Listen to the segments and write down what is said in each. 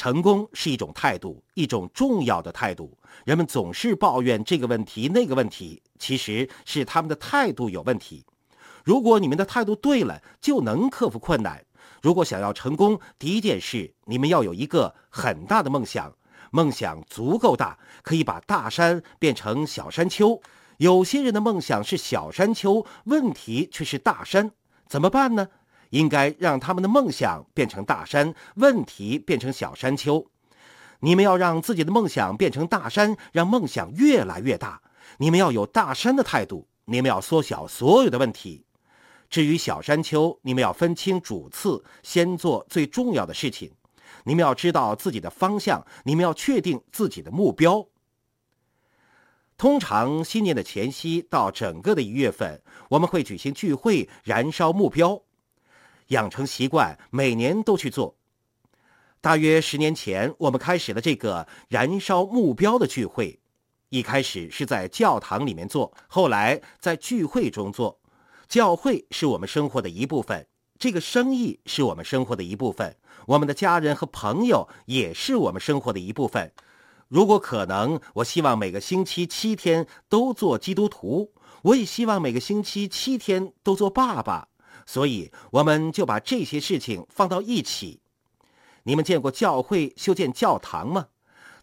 成功是一种态度，一种重要的态度。人们总是抱怨这个问题、那个问题，其实是他们的态度有问题。如果你们的态度对了，就能克服困难。如果想要成功，第一件事，你们要有一个很大的梦想，梦想足够大，可以把大山变成小山丘。有些人的梦想是小山丘，问题却是大山，怎么办呢？应该让他们的梦想变成大山，问题变成小山丘。你们要让自己的梦想变成大山，让梦想越来越大。你们要有大山的态度，你们要缩小所有的问题。至于小山丘，你们要分清主次，先做最重要的事情。你们要知道自己的方向，你们要确定自己的目标。通常新年的前夕到整个的一月份，我们会举行聚会，燃烧目标。养成习惯，每年都去做。大约十年前，我们开始了这个燃烧目标的聚会。一开始是在教堂里面做，后来在聚会中做。教会是我们生活的一部分，这个生意是我们生活的一部分，我们的家人和朋友也是我们生活的一部分。如果可能，我希望每个星期七天都做基督徒。我也希望每个星期七天都做爸爸。所以，我们就把这些事情放到一起。你们见过教会修建教堂吗？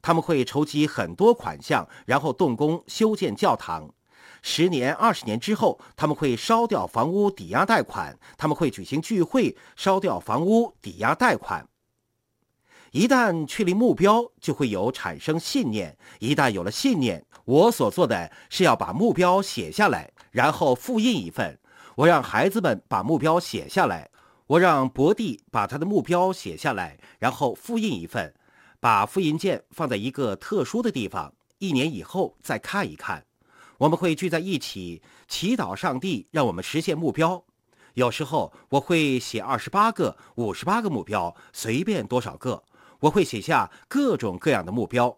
他们会筹集很多款项，然后动工修建教堂。十年、二十年之后，他们会烧掉房屋抵押贷款。他们会举行聚会，烧掉房屋抵押贷款。一旦确立目标，就会有产生信念。一旦有了信念，我所做的是要把目标写下来，然后复印一份。我让孩子们把目标写下来，我让伯弟把他的目标写下来，然后复印一份，把复印件放在一个特殊的地方，一年以后再看一看。我们会聚在一起祈祷上帝让我们实现目标。有时候我会写二十八个、五十八个目标，随便多少个，我会写下各种各样的目标。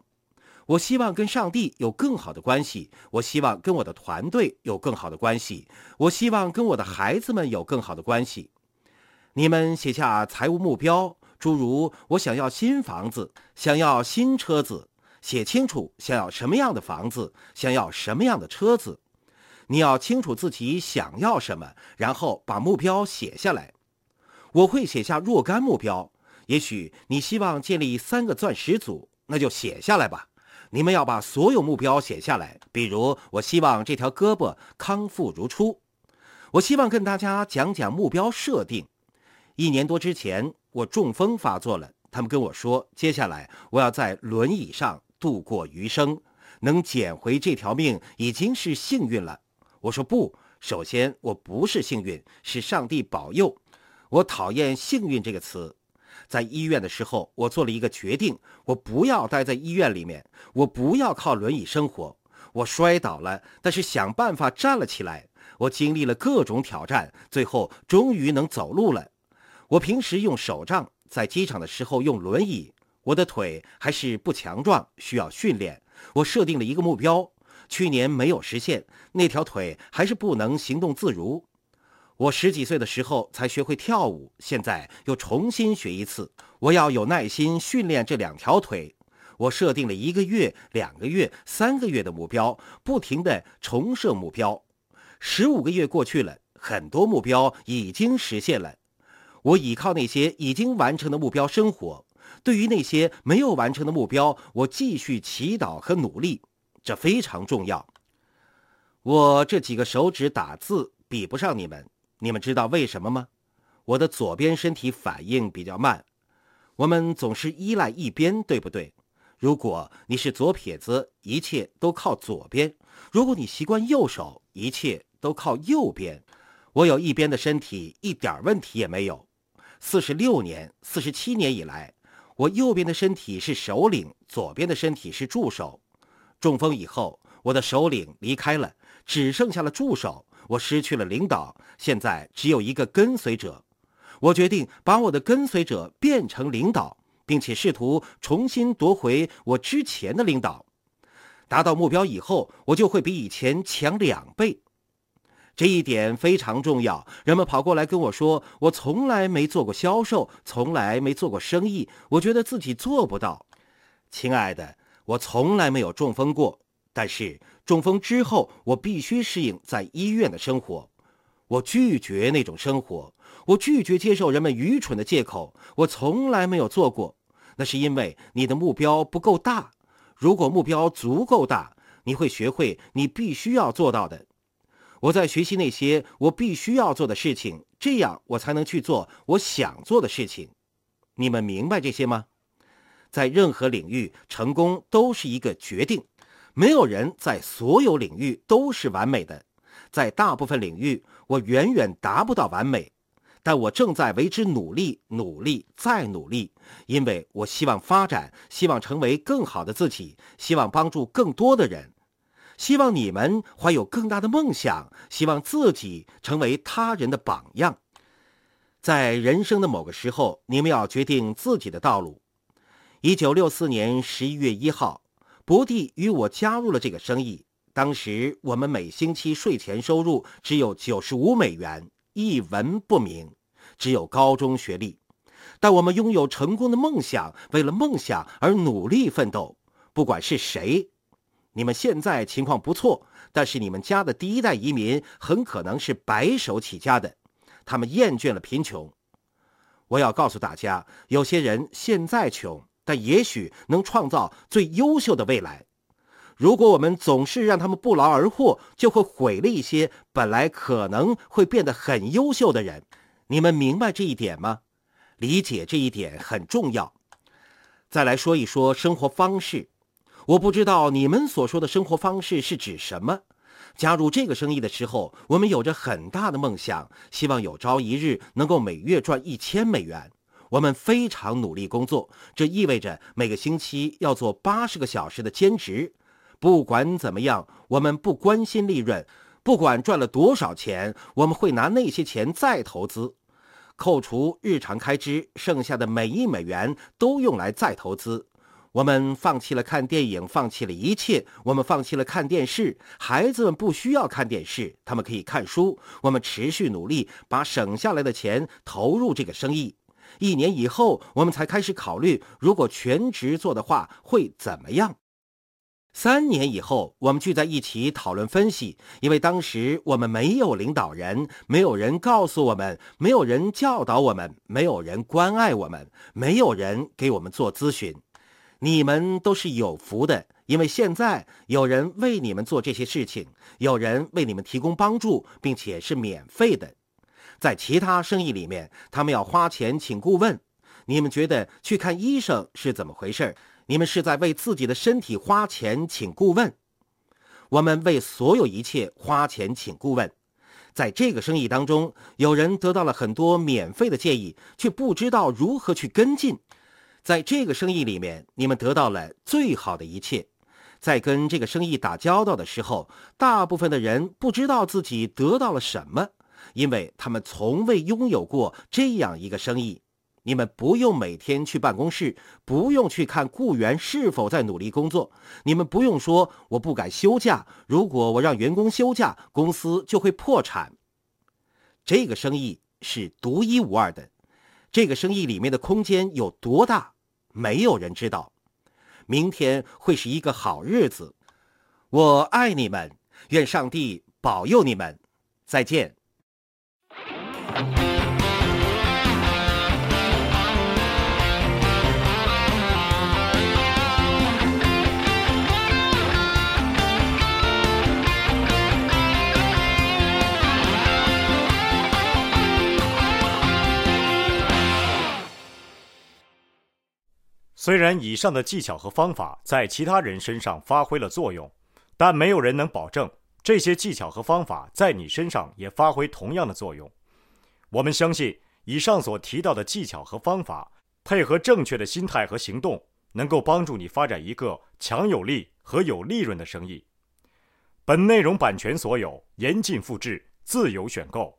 我希望跟上帝有更好的关系，我希望跟我的团队有更好的关系，我希望跟我的孩子们有更好的关系。你们写下财务目标，诸如我想要新房子，想要新车子，写清楚想要什么样的房子，想要什么样的车子。你要清楚自己想要什么，然后把目标写下来。我会写下若干目标，也许你希望建立三个钻石组，那就写下来吧。你们要把所有目标写下来，比如我希望这条胳膊康复如初。我希望跟大家讲讲目标设定。一年多之前，我中风发作了，他们跟我说，接下来我要在轮椅上度过余生，能捡回这条命已经是幸运了。我说不，首先我不是幸运，是上帝保佑。我讨厌“幸运”这个词。在医院的时候，我做了一个决定：我不要待在医院里面，我不要靠轮椅生活。我摔倒了，但是想办法站了起来。我经历了各种挑战，最后终于能走路了。我平时用手杖，在机场的时候用轮椅。我的腿还是不强壮，需要训练。我设定了一个目标，去年没有实现，那条腿还是不能行动自如。我十几岁的时候才学会跳舞，现在又重新学一次。我要有耐心训练这两条腿。我设定了一个月、两个月、三个月的目标，不停的重设目标。十五个月过去了，很多目标已经实现了。我依靠那些已经完成的目标生活。对于那些没有完成的目标，我继续祈祷和努力，这非常重要。我这几个手指打字比不上你们。你们知道为什么吗？我的左边身体反应比较慢。我们总是依赖一边，对不对？如果你是左撇子，一切都靠左边；如果你习惯右手，一切都靠右边。我有一边的身体，一点问题也没有。四十六年、四十七年以来，我右边的身体是首领，左边的身体是助手。中风以后，我的首领离开了，只剩下了助手。我失去了领导，现在只有一个跟随者。我决定把我的跟随者变成领导，并且试图重新夺回我之前的领导。达到目标以后，我就会比以前强两倍。这一点非常重要。人们跑过来跟我说：“我从来没做过销售，从来没做过生意，我觉得自己做不到。”亲爱的，我从来没有中风过，但是中风之后，我必须适应在医院的生活。我拒绝那种生活，我拒绝接受人们愚蠢的借口。我从来没有做过，那是因为你的目标不够大。如果目标足够大，你会学会你必须要做到的。我在学习那些我必须要做的事情，这样我才能去做我想做的事情。你们明白这些吗？在任何领域，成功都是一个决定。没有人在所有领域都是完美的。在大部分领域，我远远达不到完美，但我正在为之努力，努力再努力，因为我希望发展，希望成为更好的自己，希望帮助更多的人。希望你们怀有更大的梦想，希望自己成为他人的榜样。在人生的某个时候，你们要决定自己的道路。一九六四年十一月一号，博蒂与我加入了这个生意。当时我们每星期税前收入只有九十五美元，一文不名，只有高中学历。但我们拥有成功的梦想，为了梦想而努力奋斗。不管是谁。你们现在情况不错，但是你们家的第一代移民很可能是白手起家的，他们厌倦了贫穷。我要告诉大家，有些人现在穷，但也许能创造最优秀的未来。如果我们总是让他们不劳而获，就会毁了一些本来可能会变得很优秀的人。你们明白这一点吗？理解这一点很重要。再来说一说生活方式。我不知道你们所说的生活方式是指什么。加入这个生意的时候，我们有着很大的梦想，希望有朝一日能够每月赚一千美元。我们非常努力工作，这意味着每个星期要做八十个小时的兼职。不管怎么样，我们不关心利润，不管赚了多少钱，我们会拿那些钱再投资，扣除日常开支，剩下的每一美元都用来再投资。我们放弃了看电影，放弃了一切。我们放弃了看电视，孩子们不需要看电视，他们可以看书。我们持续努力，把省下来的钱投入这个生意。一年以后，我们才开始考虑，如果全职做的话会怎么样。三年以后，我们聚在一起讨论分析，因为当时我们没有领导人，没有人告诉我们，没有人教导我们，没有人关爱我们，没有人给我们做咨询。你们都是有福的，因为现在有人为你们做这些事情，有人为你们提供帮助，并且是免费的。在其他生意里面，他们要花钱请顾问。你们觉得去看医生是怎么回事？你们是在为自己的身体花钱请顾问。我们为所有一切花钱请顾问。在这个生意当中，有人得到了很多免费的建议，却不知道如何去跟进。在这个生意里面，你们得到了最好的一切。在跟这个生意打交道的时候，大部分的人不知道自己得到了什么，因为他们从未拥有过这样一个生意。你们不用每天去办公室，不用去看雇员是否在努力工作。你们不用说“我不敢休假”，如果我让员工休假，公司就会破产。这个生意是独一无二的。这个生意里面的空间有多大，没有人知道。明天会是一个好日子。我爱你们，愿上帝保佑你们。再见。虽然以上的技巧和方法在其他人身上发挥了作用，但没有人能保证这些技巧和方法在你身上也发挥同样的作用。我们相信，以上所提到的技巧和方法，配合正确的心态和行动，能够帮助你发展一个强有力和有利润的生意。本内容版权所有，严禁复制，自由选购。